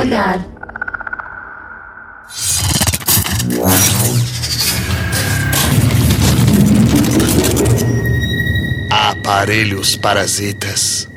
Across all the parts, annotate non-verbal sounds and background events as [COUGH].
Olhar. Aparelhos parasitas.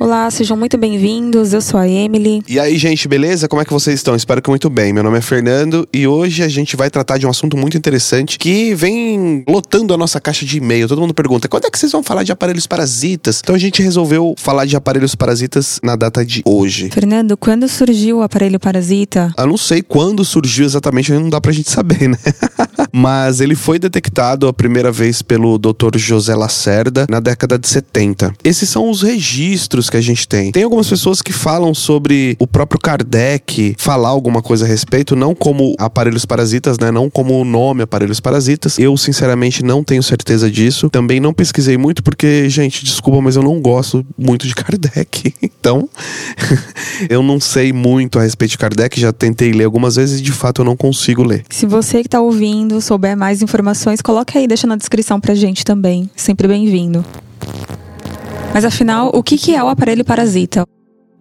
Olá, sejam muito bem-vindos. Eu sou a Emily. E aí, gente, beleza? Como é que vocês estão? Espero que muito bem. Meu nome é Fernando e hoje a gente vai tratar de um assunto muito interessante que vem lotando a nossa caixa de e-mail. Todo mundo pergunta: quando é que vocês vão falar de aparelhos parasitas? Então a gente resolveu falar de aparelhos parasitas na data de hoje. Fernando, quando surgiu o aparelho parasita? Eu não sei quando surgiu exatamente, não dá pra gente saber, né? [LAUGHS] Mas ele foi detectado a primeira vez pelo Dr. José Lacerda na década de 70. Esses são os registros que a gente tem. Tem algumas pessoas que falam sobre o próprio Kardec falar alguma coisa a respeito, não como aparelhos parasitas, né? Não como o nome aparelhos parasitas. Eu, sinceramente, não tenho certeza disso. Também não pesquisei muito porque, gente, desculpa, mas eu não gosto muito de [LAUGHS] Kardec. Então, [LAUGHS] eu não sei muito a respeito de Kardec. Já tentei ler algumas vezes e, de fato, eu não consigo ler. Se você que tá ouvindo souber mais informações, coloque aí, deixa na descrição pra gente também. Sempre bem-vindo. Mas afinal, o que é o aparelho parasita?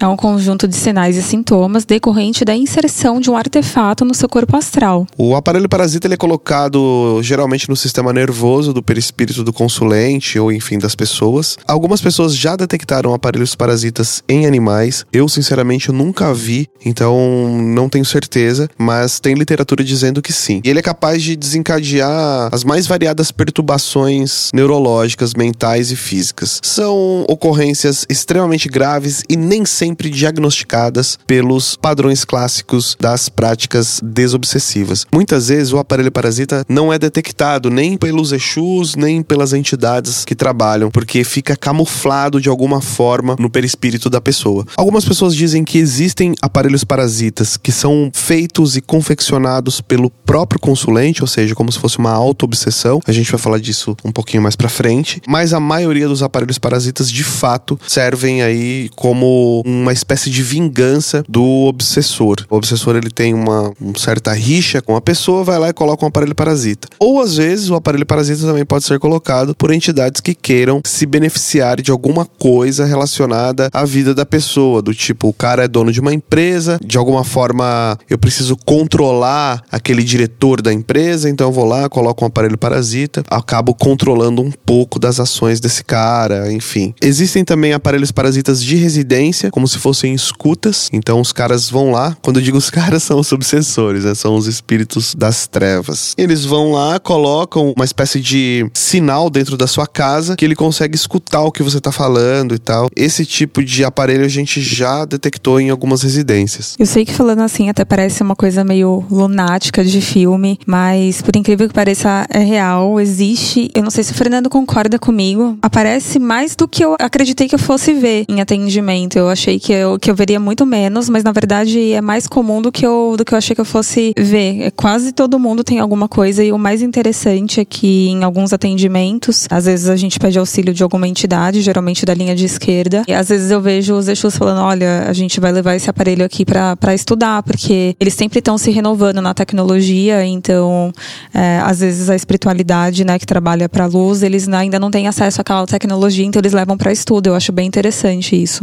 É um conjunto de sinais e sintomas decorrente da inserção de um artefato no seu corpo astral. O aparelho parasita ele é colocado geralmente no sistema nervoso do perispírito do consulente ou enfim das pessoas. Algumas pessoas já detectaram aparelhos parasitas em animais. Eu sinceramente nunca vi, então não tenho certeza, mas tem literatura dizendo que sim. E ele é capaz de desencadear as mais variadas perturbações neurológicas, mentais e físicas. São ocorrências extremamente graves e nem sempre sempre diagnosticadas pelos padrões clássicos das práticas desobsessivas. Muitas vezes o aparelho parasita não é detectado nem pelos Exus, nem pelas entidades que trabalham, porque fica camuflado de alguma forma no perispírito da pessoa. Algumas pessoas dizem que existem aparelhos parasitas que são feitos e confeccionados pelo próprio consulente, ou seja, como se fosse uma auto-obsessão. A gente vai falar disso um pouquinho mais para frente, mas a maioria dos aparelhos parasitas de fato servem aí como um uma espécie de vingança do obsessor. O obsessor ele tem uma, uma certa rixa com a pessoa, vai lá e coloca um aparelho parasita. Ou às vezes o aparelho parasita também pode ser colocado por entidades que queiram se beneficiar de alguma coisa relacionada à vida da pessoa, do tipo o cara é dono de uma empresa, de alguma forma eu preciso controlar aquele diretor da empresa, então eu vou lá, coloco um aparelho parasita, acabo controlando um pouco das ações desse cara, enfim. Existem também aparelhos parasitas de residência, como se fossem escutas. Então os caras vão lá. Quando eu digo os [LAUGHS] caras, são os obsessores, né? São os espíritos das trevas. Eles vão lá, colocam uma espécie de sinal dentro da sua casa que ele consegue escutar o que você tá falando e tal. Esse tipo de aparelho a gente já detectou em algumas residências. Eu sei que falando assim até parece uma coisa meio lunática de filme, mas por incrível que pareça, é real, existe. Eu não sei se o Fernando concorda comigo. Aparece mais do que eu acreditei que eu fosse ver em atendimento. Eu achei que eu, que eu veria muito menos, mas na verdade é mais comum do que eu, do que eu achei que eu fosse ver. É, quase todo mundo tem alguma coisa e o mais interessante é que em alguns atendimentos, às vezes a gente pede auxílio de alguma entidade, geralmente da linha de esquerda, e às vezes eu vejo os Exus falando: olha, a gente vai levar esse aparelho aqui para estudar, porque eles sempre estão se renovando na tecnologia, então é, às vezes a espiritualidade, né, que trabalha para luz, eles ainda não têm acesso àquela tecnologia, então eles levam para estudo. Eu acho bem interessante isso.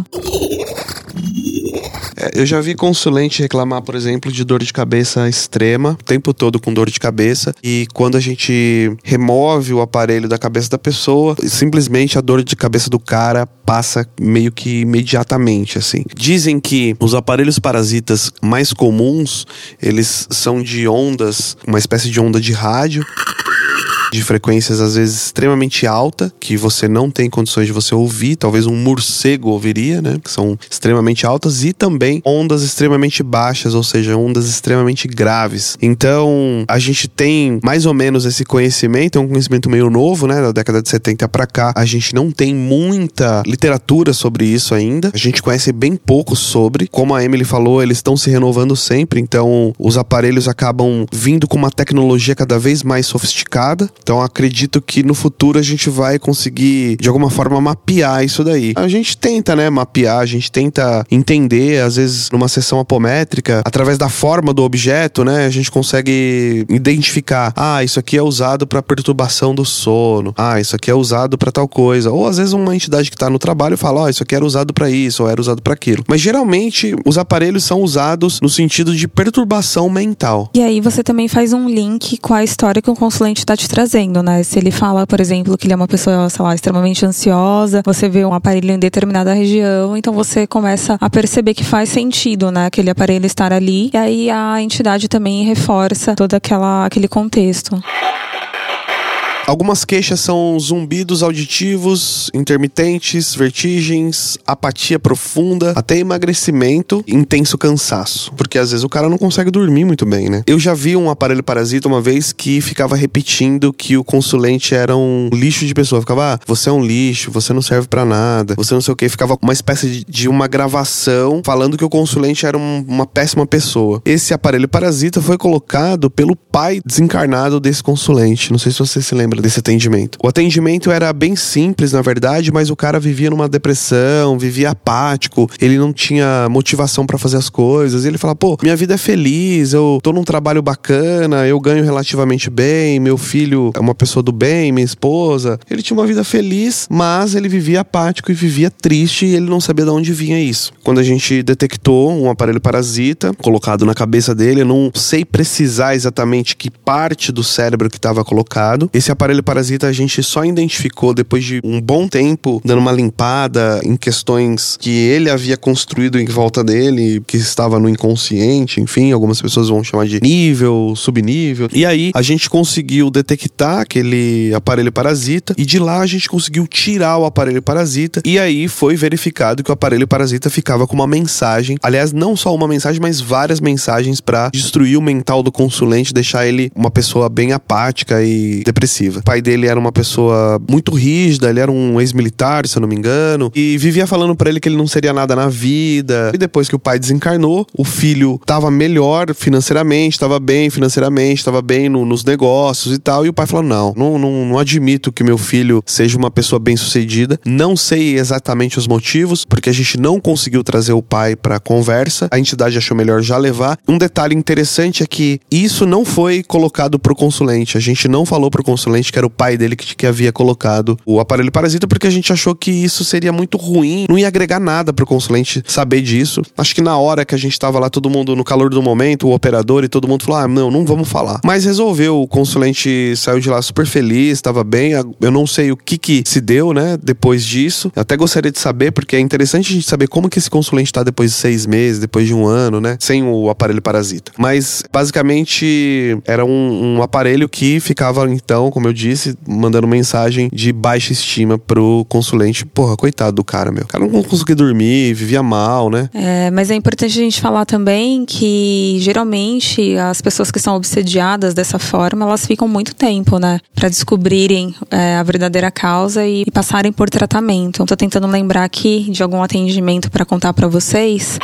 É, eu já vi consulente reclamar, por exemplo, de dor de cabeça extrema, o tempo todo com dor de cabeça, e quando a gente remove o aparelho da cabeça da pessoa, simplesmente a dor de cabeça do cara passa meio que imediatamente, assim. Dizem que os aparelhos parasitas mais comuns, eles são de ondas, uma espécie de onda de rádio de frequências às vezes extremamente alta, que você não tem condições de você ouvir, talvez um morcego ouviria, né? Que são extremamente altas e também ondas extremamente baixas, ou seja, ondas extremamente graves. Então, a gente tem mais ou menos esse conhecimento, é um conhecimento meio novo, né, da década de 70 para cá. A gente não tem muita literatura sobre isso ainda. A gente conhece bem pouco sobre. Como a Emily falou, eles estão se renovando sempre, então os aparelhos acabam vindo com uma tecnologia cada vez mais sofisticada Então acredito que no futuro a gente vai conseguir de alguma forma mapear isso daí. A gente tenta, né, mapear, a gente tenta entender, às vezes numa sessão apométrica, através da forma do objeto, né, a gente consegue identificar, ah, isso aqui é usado para perturbação do sono. Ah, isso aqui é usado para tal coisa. Ou às vezes uma entidade que tá no trabalho fala, ó, oh, isso aqui era usado para isso, ou era usado para aquilo. Mas geralmente os aparelhos são usados no sentido de perturbação mental. E aí você também faz um link com a história que o consulente está te trazendo, né? Se ele fala, por exemplo, que ele é uma pessoa, sei lá, extremamente ansiosa, você vê um aparelho em determinada região, então você começa a perceber que faz sentido, né? Aquele aparelho estar ali. E aí a entidade também reforça todo aquela, aquele contexto. Algumas queixas são zumbidos auditivos, intermitentes, vertigens, apatia profunda, até emagrecimento, intenso cansaço. Porque às vezes o cara não consegue dormir muito bem, né? Eu já vi um aparelho parasita uma vez que ficava repetindo que o consulente era um lixo de pessoa. Ficava, ah, você é um lixo, você não serve para nada, você não sei o que. Ficava uma espécie de, uma gravação falando que o consulente era um, uma péssima pessoa. Esse aparelho parasita foi colocado pelo pai desencarnado desse consulente. Não sei se você se lembra desse atendimento. O atendimento era bem simples, na verdade, mas o cara vivia numa depressão, vivia apático, ele não tinha motivação para fazer as coisas. Ele fala: pô, minha vida é feliz, eu tô num trabalho bacana, eu ganho relativamente bem, meu filho é uma pessoa do bem, minha esposa. Ele tinha uma vida feliz, mas ele vivia apático e vivia triste e ele não sabia de onde vinha isso. Quando a gente detectou um aparelho parasita colocado na cabeça dele, eu não sei precisar exatamente que parte do cérebro que estava colocado. Esse aparelho aparelho parasita a gente só identificou depois de um bom tempo, dando uma limpada em questões que ele havia construído em volta dele, que estava no inconsciente, enfim, algumas pessoas vão chamar de nível, subnível. E aí a gente conseguiu detectar aquele aparelho parasita e de lá a gente conseguiu tirar o aparelho parasita e aí foi verificado que o aparelho parasita ficava com uma mensagem, aliás, não só uma mensagem, mas várias mensagens para destruir o mental do consulente, deixar ele uma pessoa bem apática e depressiva. O pai dele era uma pessoa muito rígida, ele era um ex-militar, se eu não me engano, e vivia falando para ele que ele não seria nada na vida. E depois que o pai desencarnou, o filho tava melhor financeiramente, tava bem financeiramente, tava bem no, nos negócios e tal. E o pai falou: não, não, não, não admito que meu filho seja uma pessoa bem-sucedida. Não sei exatamente os motivos, porque a gente não conseguiu trazer o pai para conversa. A entidade achou melhor já levar. Um detalhe interessante é que isso não foi colocado pro consulente. A gente não falou pro consulente que era o pai dele que, que havia colocado o aparelho parasita, porque a gente achou que isso seria muito ruim, não ia agregar nada pro consulente saber disso. Acho que na hora que a gente tava lá, todo mundo no calor do momento, o operador e todo mundo falou: ah, não, não vamos falar. Mas resolveu, o consulente saiu de lá super feliz, estava bem. Eu não sei o que que se deu, né, depois disso. Eu até gostaria de saber, porque é interessante a gente saber como que esse consulente tá depois de seis meses, depois de um ano, né, sem o aparelho parasita. Mas, basicamente, era um, um aparelho que ficava, então, como eu disse, mandando mensagem de baixa estima pro consulente. Porra, coitado do cara, meu. O cara não conseguia dormir, vivia mal, né? É, mas é importante a gente falar também que geralmente as pessoas que são obsediadas dessa forma, elas ficam muito tempo, né? Pra descobrirem é, a verdadeira causa e, e, passarem por tratamento. Tô tentando lembrar aqui de algum atendimento para contar para vocês.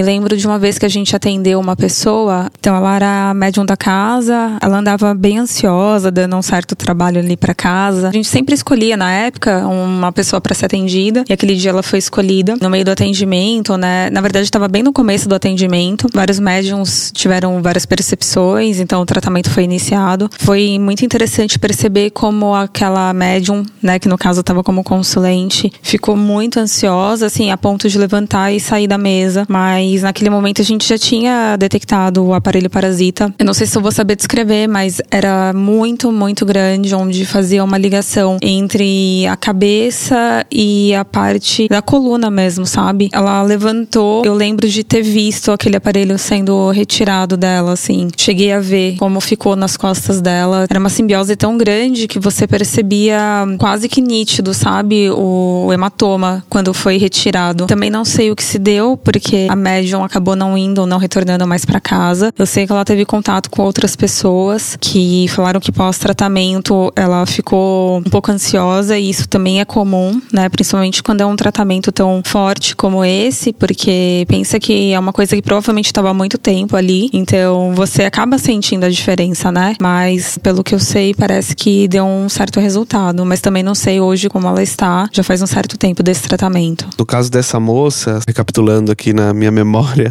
Me lembro de uma vez que a gente atendeu uma pessoa, então ela era médium da casa, ela andava bem ansiosa, dando um certo trabalho ali para casa. A gente sempre escolhia na época uma pessoa para ser atendida, e aquele dia ela foi escolhida no meio do atendimento, né? Na verdade, estava bem no começo do atendimento. Vários médiums tiveram várias percepções, então o tratamento foi iniciado. Foi muito interessante perceber como aquela médium, né, que no caso estava como consulente, ficou muito ansiosa, assim, a ponto de levantar e sair da mesa, mas mas naquele momento a gente já tinha detectado o aparelho parasita. Eu não sei se eu vou saber descrever, mas era muito, muito grande, onde fazia uma ligação entre a cabeça e a parte da coluna mesmo, sabe? Ela levantou, eu lembro de ter visto aquele aparelho sendo retirado dela, assim. Cheguei a ver como ficou nas costas dela. Era uma simbiose tão grande que você percebia quase que nítido, sabe? O hematoma quando foi retirado. Também não sei o que se deu, porque a médium acabou não indo, não retornando mais para casa. Eu sei que ela teve contato com outras pessoas que falaram que pós-tratamento ela ficou um pouco ansiosa e isso também é comum, né? Principalmente quando é um tratamento tão forte como esse, porque pensa que é uma coisa que provavelmente estava há muito tempo ali, então você acaba sentindo a diferença, né? Mas pelo que eu sei, parece que deu um certo resultado, mas também não sei hoje como ela está. Já faz um certo tempo desse tratamento. No caso dessa moça, recapitulando aqui na minha memória,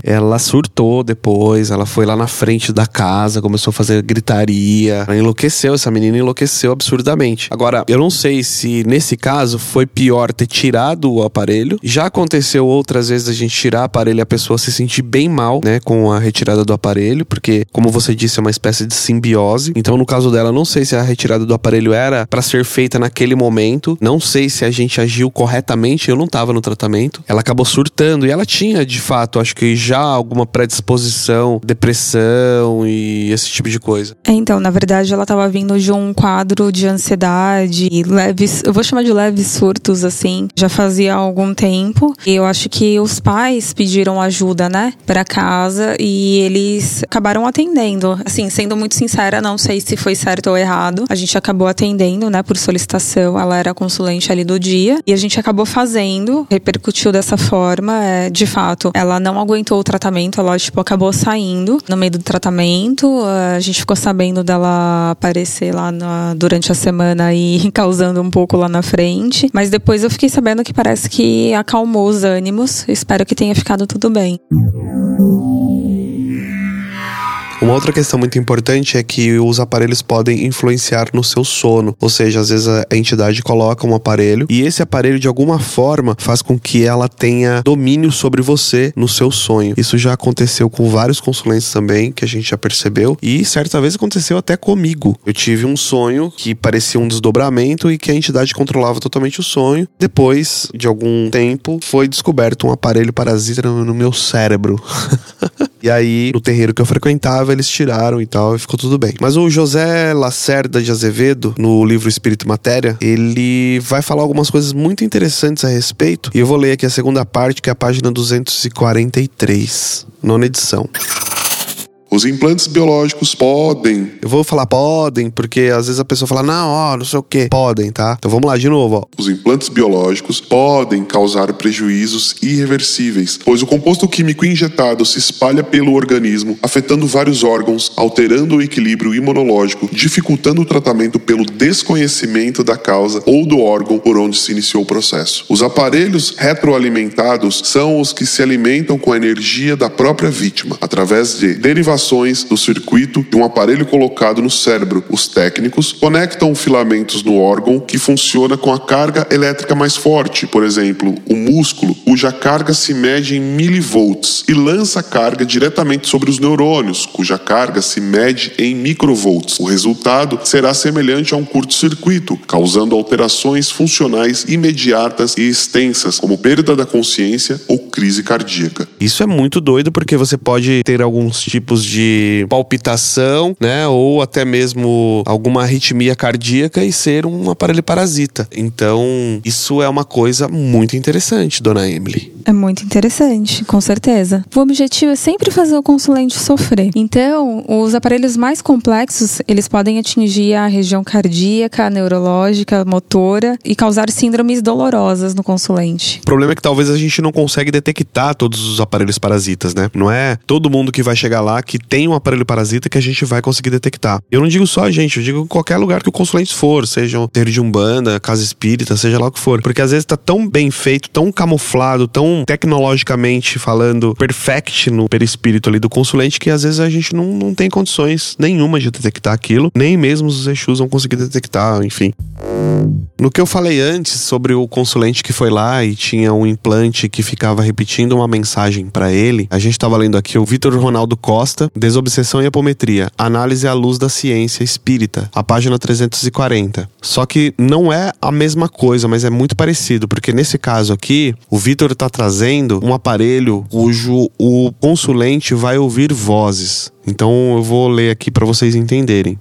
ela surtou depois, ela foi lá na frente da casa, começou a fazer gritaria, ela enlouqueceu, essa menina enlouqueceu absurdamente. Agora, eu não sei se nesse caso foi pior ter tirado o aparelho. Já aconteceu outras vezes a gente tirar o aparelho e a pessoa se sentir bem mal, né, com a retirada do aparelho, porque como você disse, é uma espécie de simbiose. Então, no caso dela, não sei se a retirada do aparelho era para ser feita naquele momento. Não sei se a gente agiu corretamente, eu não tava no tratamento. Ela acabou surtando e ela tinha, de fato, acho que já alguma predisposição, depressão e esse tipo de coisa. É, então, na verdade, ela tava vindo de um quadro de ansiedade, leves, eu vou chamar de leves surtos, assim, já fazia algum tempo. E eu acho que os pais pediram ajuda, né, para casa e eles acabaram atendendo. Assim, sendo muito sincera, não sei se foi certo ou errado. A gente acabou atendendo, né, por solicitação. Ela era consulente ali do dia e a gente acabou fazendo, repercutiu dessa forma. É, de fato, ela não aguentou o tratamento, ela tipo acabou saindo no meio do tratamento. A gente ficou sabendo dela aparecer lá na, durante a semana e [LAUGHS] causando um pouco lá na frente, mas depois eu fiquei sabendo que parece que acalmou os ânimos. Espero que tenha ficado tudo bem. Uma outra questão muito importante é que os aparelhos podem influenciar no seu sono, ou seja, às vezes a entidade coloca um aparelho e esse aparelho de alguma forma faz com que ela tenha domínio sobre você no seu sonho. Isso já aconteceu com vários consulentes também, que a gente já percebeu, e certa vez aconteceu até comigo. Eu tive um sonho que parecia um desdobramento e que a entidade controlava totalmente o sonho. Depois de algum tempo, foi descoberto um aparelho parasita no meu cérebro. [LAUGHS] e aí, no terreiro que eu frequentava, eles tiraram e tal, e ficou tudo bem. Mas o José Lacerda de Azevedo, no livro Espírito Matéria, ele vai falar algumas coisas muito interessantes a respeito. E eu vou ler aqui a segunda parte, que é a página 243, nona edição. Os implantes biológicos podem. Eu vou falar podem, porque às vezes a pessoa fala, não, ó, não sei o que. Podem, tá? Então vamos lá de novo, ó. Os implantes biológicos podem causar prejuízos irreversíveis, pois o composto químico injetado se espalha pelo organismo, afetando vários órgãos, alterando o equilíbrio imunológico, dificultando o tratamento pelo desconhecimento da causa ou do órgão por onde se iniciou o processo. Os aparelhos retroalimentados são os que se alimentam com a energia da própria vítima, através de derivações do circuito de um aparelho colocado no cérebro. Os técnicos conectam filamentos no órgão que funciona com a carga elétrica mais forte, por exemplo, o músculo, cuja carga se mede em milivolts, e lança carga diretamente sobre os neurônios, cuja carga se mede em microvolts. O resultado será semelhante a um curto-circuito, causando alterações funcionais imediatas e extensas, como perda da consciência ou crise cardíaca. Isso é muito doido porque você pode ter alguns tipos de palpitação, né? Ou até mesmo alguma arritmia cardíaca e ser um aparelho parasita. Então, isso é uma coisa muito interessante, dona Emily. É muito interessante, com certeza. O objetivo é sempre fazer o consulente sofrer. Então, os aparelhos mais complexos, eles podem atingir a região cardíaca, neurológica, motora e causar síndromes dolorosas no consulente. O problema é que talvez a gente não consegue detectar todos os aparelhos parasitas, né? Não é todo mundo que vai chegar lá que tem um aparelho parasita que a gente vai conseguir detectar. Eu não digo só a gente, eu digo qualquer lugar que o consulente for, seja um terreiro de umbanda, casa espírita, seja lá o que for. Porque às vezes tá tão bem feito, tão camuflado, tão tecnologicamente falando perfect no perispírito ali do consulente que às vezes a gente não, não tem condições nenhuma de detectar aquilo, nem mesmo os Exus vão conseguir detectar, enfim. No que eu falei antes sobre o consulente que foi lá e tinha um implante que ficava repetindo uma mensagem para ele, a gente estava lendo aqui o Vitor Ronaldo Costa, Desobsessão e Apometria, Análise à Luz da Ciência Espírita, a página 340. Só que não é a mesma coisa, mas é muito parecido, porque nesse caso aqui, o Vitor está trazendo um aparelho cujo o consulente vai ouvir vozes. Então eu vou ler aqui para vocês entenderem.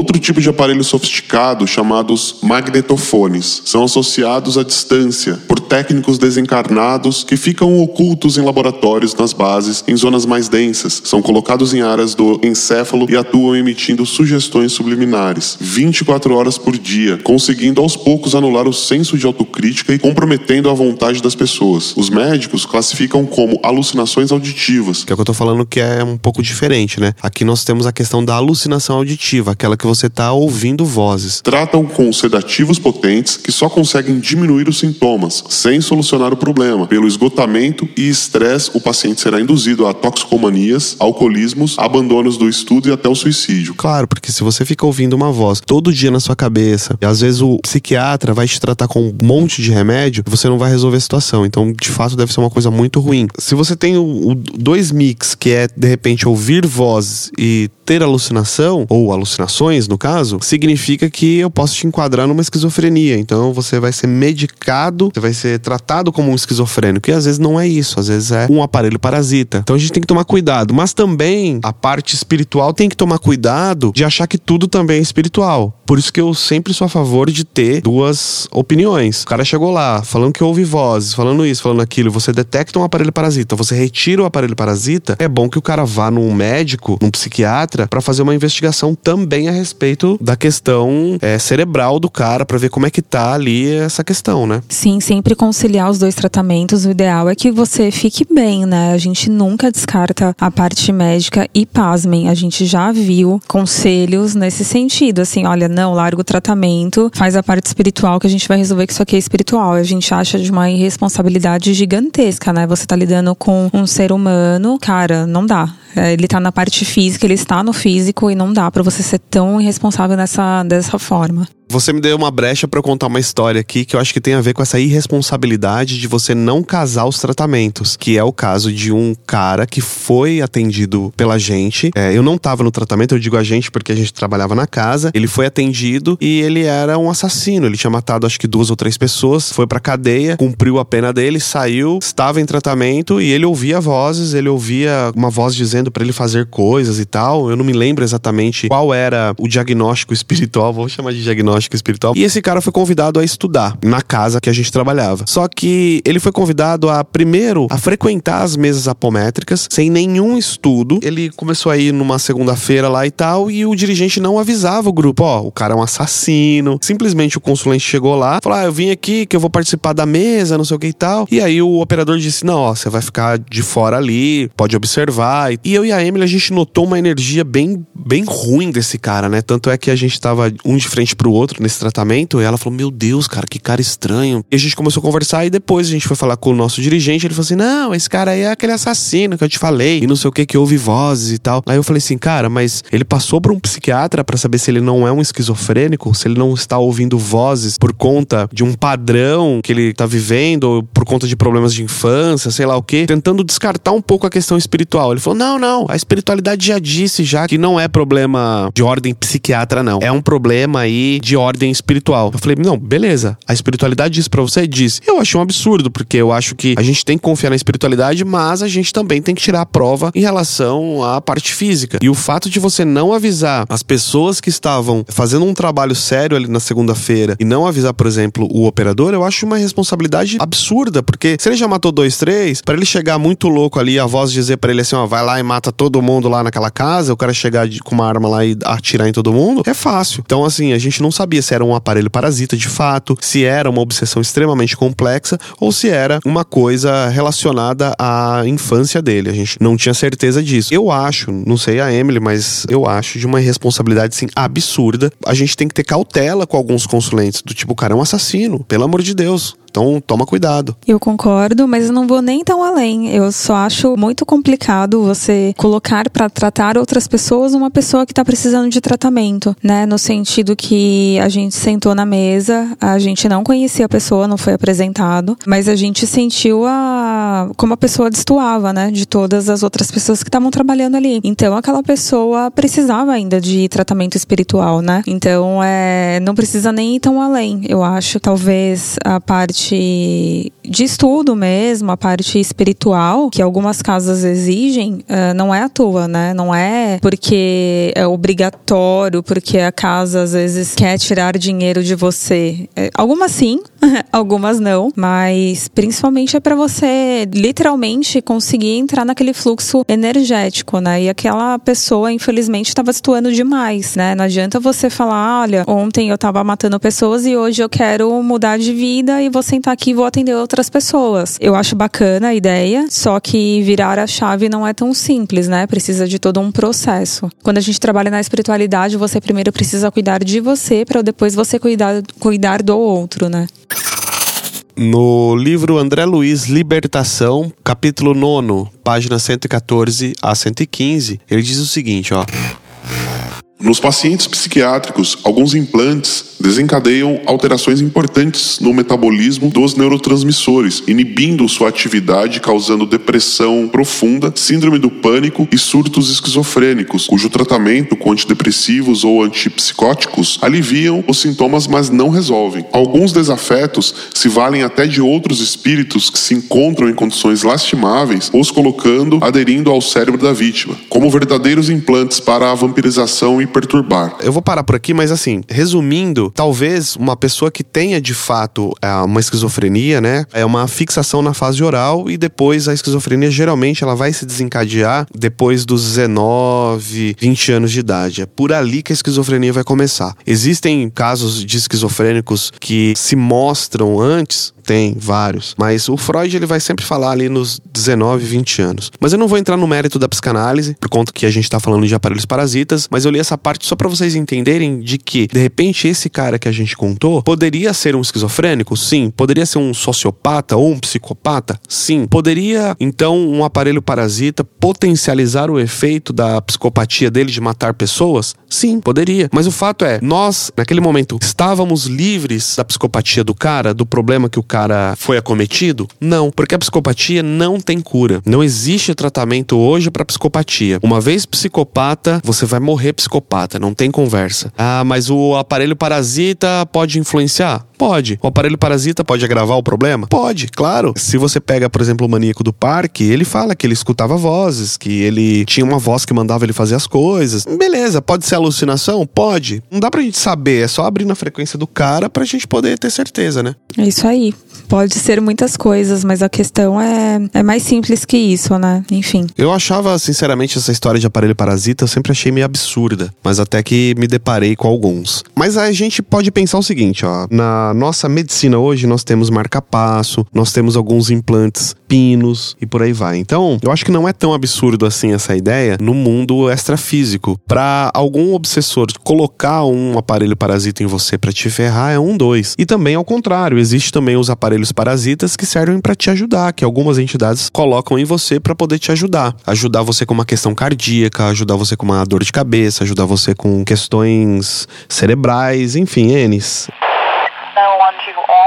Outro tipo de aparelho sofisticado, chamados magnetofones, são associados à distância, portanto técnicos desencarnados que ficam ocultos em laboratórios nas bases em zonas mais densas. São colocados em áreas do encéfalo e atuam emitindo sugestões subliminares 24 horas por dia, conseguindo aos poucos anular o senso de autocrítica e comprometendo a vontade das pessoas. Os médicos classificam como alucinações auditivas. Que é o que eu tô falando que é um pouco diferente, né? Aqui nós temos a questão da alucinação auditiva, aquela que você tá ouvindo vozes. Tratam com sedativos potentes que só conseguem diminuir os sintomas, sem solucionar o problema. Pelo esgotamento e estresse, o paciente será induzido a toxicomanias, alcoolismos, abandonos do estudo e até o suicídio. Claro, porque se você fica ouvindo uma voz todo dia na sua cabeça, e às vezes o psiquiatra vai te tratar com um monte de remédio, você não vai resolver a situação. Então, de fato, deve ser uma coisa muito ruim. Se você tem o, o dois mix, que é de repente ouvir vozes e ter alucinação, ou alucinações no caso, significa que eu posso te enquadrar numa esquizofrenia. Então você vai ser medicado, você vai ser tratado como um esquizofrênico. E às vezes não é isso, às vezes é um aparelho parasita. Então a gente tem que tomar cuidado. Mas também a parte espiritual tem que tomar cuidado de achar que tudo também é espiritual. Por isso que eu sempre sou a favor de ter duas opiniões. O cara chegou lá, falando que ouve vozes, falando isso, falando aquilo, você detecta um aparelho parasita, você retira o aparelho parasita, é bom que o cara vá num médico, num psiquiatra, para fazer uma investigação também a respeito da questão é, cerebral do cara, para ver como é que tá ali essa questão, né? Sim, sempre conciliar os dois tratamentos. O ideal é que você fique bem, né? A gente nunca descarta a parte médica e pasmem, a gente já viu conselhos nesse sentido, assim, olha, não, larga o tratamento, faz a parte espiritual que a gente vai resolver que isso aqui é espiritual. A gente acha de uma irresponsabilidade gigantesca, né? Você tá lidando com um ser humano, cara, não dá. É, ele tá na parte física, ele está no físico e não dá para você ser tão irresponsável nessa, dessa forma. Você me deu uma brecha para contar uma história aqui que eu acho que tem a ver com essa irresponsabilidade de você não casar os tratamentos, que é o caso de um cara que foi atendido pela gente. É, eu não tava no tratamento, eu digo a gente porque a gente trabalhava na casa. Ele foi atendido e ele era um assassino. Ele tinha matado acho que duas ou três pessoas, foi pra cadeia, cumpriu a pena dele, saiu, estava em tratamento e ele ouvia vozes, ele ouvia uma voz dizendo para ele fazer coisas e tal. Eu não me lembro exatamente qual era o diagnóstico [LAUGHS] espiritual, vou chamar de diagnóstico espiritual. E esse cara foi convidado a estudar na casa que a gente trabalhava. Só que ele foi convidado a, primeiro, a frequentar as mesas apométricas sem nenhum estudo. Ele começou a ir numa segunda-feira lá e tal, e o dirigente não avisava o grupo: ó, oh, o cara é um assassino. Simplesmente o consulente chegou lá, falou: ah, eu vim aqui que eu vou participar da mesa, não sei o que e tal. E aí o operador disse: não, ó, você vai ficar de fora ali, pode observar. E eu e a Emily, a gente notou uma energia bem, bem ruim desse cara, né? Tanto é que a gente tava um de frente pro outro outro nesse tratamento. E ela falou: Meu Deus, cara, que cara estranho. E a gente começou a conversar. E depois a gente foi falar com o nosso dirigente. Ele falou assim: Não, esse cara aí é aquele assassino que eu te falei. E não sei o que, que ouve vozes e tal. Aí eu falei assim: Cara, mas ele passou por um psiquiatra para saber se ele não é um esquizofrênico, se ele não está ouvindo vozes por conta de um padrão que ele tá vivendo, ou por conta de problemas de infância, sei lá o que, tentando descartar um pouco a questão espiritual. Ele falou: Não, não, a espiritualidade já disse já que não é problema de ordem psiquiatra, não. É um problema aí de ordem espiritual. Eu falei, não, beleza. A espiritualidade diz para você? Diz. Eu achei um absurdo, porque eu acho que a gente tem que confiar na espiritualidade, mas a gente também tem que tirar a prova em relação à parte física. E o fato de você não avisar as pessoas que estavam fazendo um trabalho sério ali na segunda-feira e não avisar, por exemplo, o operador, eu acho uma responsabilidade absurda, porque se ele já matou dois, três, para ele chegar muito louco ali, a voz dizer para ele assim, ó, vai lá e mata todo mundo lá naquela casa, o cara chegar com uma arma lá e atirar em todo mundo, é fácil. Então, assim, a gente não sabia se era um aparelho parasita de fato, se era uma obsessão extremamente complexa ou se era uma coisa relacionada à infância dele. A gente não tinha certeza disso. Eu acho, não sei a Emily, mas eu acho de uma irresponsabilidade assim absurda. A gente tem que ter cautela com alguns consulentes, do tipo, o cara é um assassino, pelo amor de Deus. Então, toma cuidado. Eu concordo, mas eu não vou nem tão além. Eu só acho muito complicado você colocar para tratar outras pessoas uma pessoa que está precisando de tratamento, né? No sentido que a gente sentou na mesa, a gente não conhecia a pessoa, não foi apresentado, mas a gente sentiu a como a pessoa destoava, né? De todas as outras pessoas que estavam trabalhando ali. Então, aquela pessoa precisava ainda de tratamento espiritual, né? Então, é, não precisa nem ir tão além. Eu acho, talvez, a parte de estudo mesmo, a parte espiritual, que algumas casas exigem, uh, não é à toa, né? Não é porque é obrigatório, porque a casa às vezes quer tirar dinheiro de você. É, algumas sim, [LAUGHS] algumas não, mas principalmente é para você literalmente conseguir entrar naquele fluxo energético, né? E aquela pessoa, infelizmente, estava situando demais, né? Não adianta você falar, olha, ontem eu estava matando pessoas e hoje eu quero mudar de vida e vou sentar aqui e vou atender outras pessoas. Eu acho bacana a ideia, só que virar a chave não é tão simples, né? Precisa de todo um processo. Quando a gente trabalha na espiritualidade, você primeiro precisa cuidar de você para depois você cuidar, cuidar do outro, né? No livro André Luiz Libertação, capítulo 9, página 114 a 115, ele diz o seguinte, ó: nos pacientes psiquiátricos, alguns implantes desencadeiam alterações importantes no metabolismo dos neurotransmissores, inibindo sua atividade, causando depressão profunda, síndrome do pânico e surtos esquizofrênicos, cujo tratamento com antidepressivos ou antipsicóticos aliviam os sintomas, mas não resolvem. Alguns desafetos se valem até de outros espíritos que se encontram em condições lastimáveis, os colocando aderindo ao cérebro da vítima, como verdadeiros implantes para a vampirização e perturbar. Eu vou parar por aqui, mas assim, resumindo, talvez uma pessoa que tenha de fato é, uma esquizofrenia, né, é uma fixação na fase oral e depois a esquizofrenia geralmente ela vai se desencadear depois dos 19, 20 anos de idade. É por ali que a esquizofrenia vai começar. Existem casos de esquizofrênicos que se mostram antes tem vários. Mas o Freud ele vai sempre falar ali nos 19, 20 anos. Mas eu não vou entrar no mérito da psicanálise, por conta que a gente tá falando de aparelhos parasitas, mas eu li essa parte só para vocês entenderem de que, de repente, esse cara que a gente contou poderia ser um esquizofrênico? Sim. Poderia ser um sociopata ou um psicopata? Sim. Poderia, então, um aparelho parasita potencializar o efeito da psicopatia dele de matar pessoas? Sim, poderia. Mas o fato é, nós, naquele momento, estávamos livres da psicopatia do cara, do problema que o cara cara foi acometido? Não, porque a psicopatia não tem cura. Não existe tratamento hoje para psicopatia. Uma vez psicopata, você vai morrer psicopata, não tem conversa. Ah, mas o aparelho parasita pode influenciar? Pode. O aparelho parasita pode agravar o problema? Pode, claro. Se você pega, por exemplo, o maníaco do parque, ele fala que ele escutava vozes, que ele tinha uma voz que mandava ele fazer as coisas. Beleza, pode ser alucinação? Pode. Não dá pra gente saber, é só abrir na frequência do cara pra gente poder ter certeza, né? É isso aí. Pode ser muitas coisas, mas a questão é, é mais simples que isso, né? Enfim. Eu achava, sinceramente, essa história de aparelho parasita, eu sempre achei meio absurda. Mas até que me deparei com alguns. Mas a gente pode pensar o seguinte, ó. Na nossa medicina hoje, nós temos marca-passo, nós temos alguns implantes pinos e por aí vai. Então, eu acho que não é tão absurdo assim essa ideia no mundo extrafísico. Para algum obsessor colocar um aparelho parasita em você para te ferrar é um, dois. E também ao contrário, existe também os aparelhos parasitas que servem para te ajudar, que algumas entidades colocam em você para poder te ajudar. Ajudar você com uma questão cardíaca, ajudar você com uma dor de cabeça, ajudar você com questões cerebrais, enfim, Enes.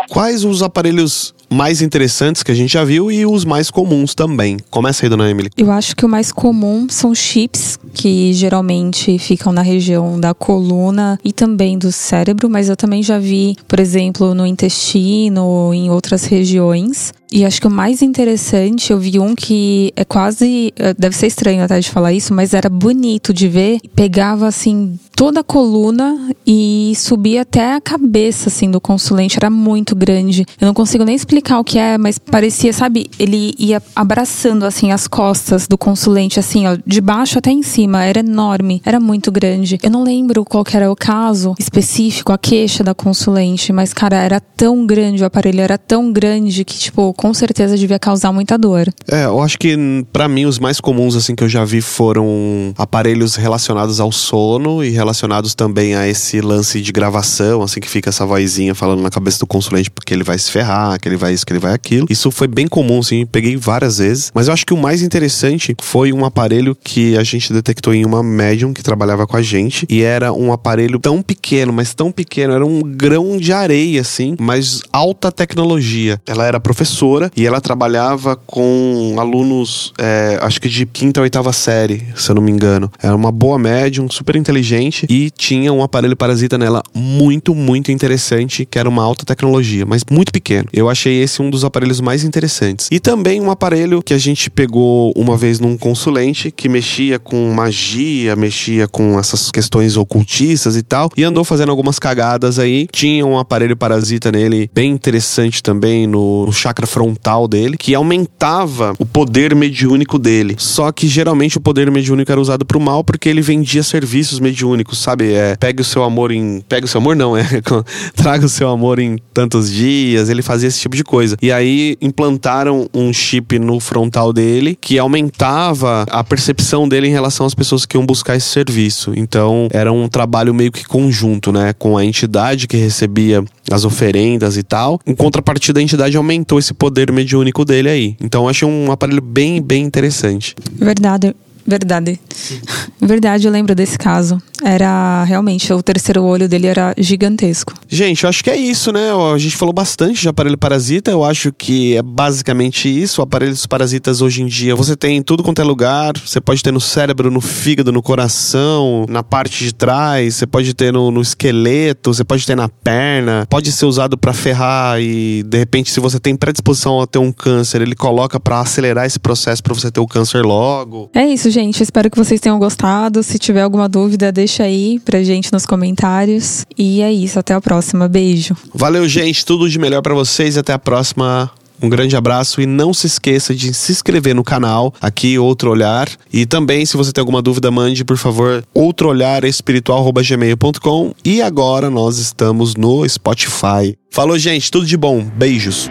Quais os aparelhos mais interessantes que a gente já viu e os mais comuns também. Começa aí, dona Emily. Eu acho que o mais comum são chips, que geralmente ficam na região da coluna e também do cérebro, mas eu também já vi, por exemplo, no intestino, em outras regiões. E acho que o mais interessante, eu vi um que é quase. Eh, deve ser estranho até de falar isso, mas era bonito de ver. Pegava assim toda a coluna e subia até a cabeça assim do consulente. Era muito grande. Eu não consigo nem explicar o que é, mas parecia, sabe? Ele ia abraçando assim as costas do consulente, assim, ó, de baixo até em cima. Era enorme, era muito grande. Eu não lembro qual era o caso específico, a queixa da consulente, mas cara, era tão grande, o aparelho era tão grande que, tipo, com certeza devia causar muita dor. É, eu acho que para mim os mais comuns assim que eu já vi foram aparelhos relacionados ao sono e relacionados também a esse lance de gravação, assim que fica essa vozinha falando na cabeça do consulente porque ele vai se ferrar, que ele vai isso, que ele vai aquilo. Isso foi bem comum, assim, peguei várias vezes. Mas eu acho que o mais interessante foi um aparelho que a gente detectou em uma médium que trabalhava com a gente e era um aparelho tão pequeno, mas tão pequeno, era um grão de areia, assim, mas alta tecnologia. Ela era professora e ela trabalhava com alunos, é, acho que de quinta ou oitava série, se eu não me engano. Era uma boa médium, super inteligente e tinha um aparelho parasita nela muito, muito interessante, que era uma alta tecnologia, mas muito pequeno. Eu achei esse um dos aparelhos mais interessantes. E também um aparelho que a gente pegou uma vez num consulente que mexia com magia, mexia com essas questões ocultistas e tal, e andou fazendo algumas cagadas aí. Tinha um aparelho parasita nele bem interessante também no, no chakra frontal dele, que aumentava o poder mediúnico dele. Só que geralmente o poder mediúnico era usado pro mal porque ele vendia serviços mediúnicos, sabe? É, pegue o seu amor em. Pega o seu amor, não, é. [LAUGHS] Traga o seu amor em tantos dias. Ele fazia esse tipo de coisa. E aí implantaram um chip no frontal dele que aumentava a percepção dele em relação às pessoas que iam buscar esse serviço. Então era um trabalho meio que conjunto, né? Com a entidade que recebia as oferendas e tal. Em contrapartida, a entidade aumentou esse poder mediúnico dele aí. Então eu achei um aparelho bem, bem interessante. Verdade. Verdade. Sim. [LAUGHS] Verdade, eu lembro desse caso. Era realmente, o terceiro olho dele era gigantesco. Gente, eu acho que é isso, né? A gente falou bastante de aparelho parasita. Eu acho que é basicamente isso. Aparelhos parasitas hoje em dia você tem em tudo quanto é lugar. Você pode ter no cérebro, no fígado, no coração, na parte de trás. Você pode ter no, no esqueleto. Você pode ter na perna. Pode ser usado para ferrar e de repente, se você tem predisposição a ter um câncer, ele coloca para acelerar esse processo para você ter o câncer logo. É isso, gente. Espero que vocês tenham gostado. Se tiver alguma dúvida, deixa aí pra gente nos comentários. E é isso. Até a próxima. Beijo. Valeu, gente. Tudo de melhor para vocês. Até a próxima. Um grande abraço e não se esqueça de se inscrever no canal, aqui Outro Olhar. E também, se você tem alguma dúvida, mande, por favor, outroolharespiritual.gmail.com. E agora nós estamos no Spotify. Falou, gente, tudo de bom. Beijos.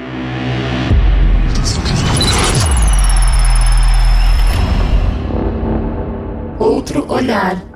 Outro olhar.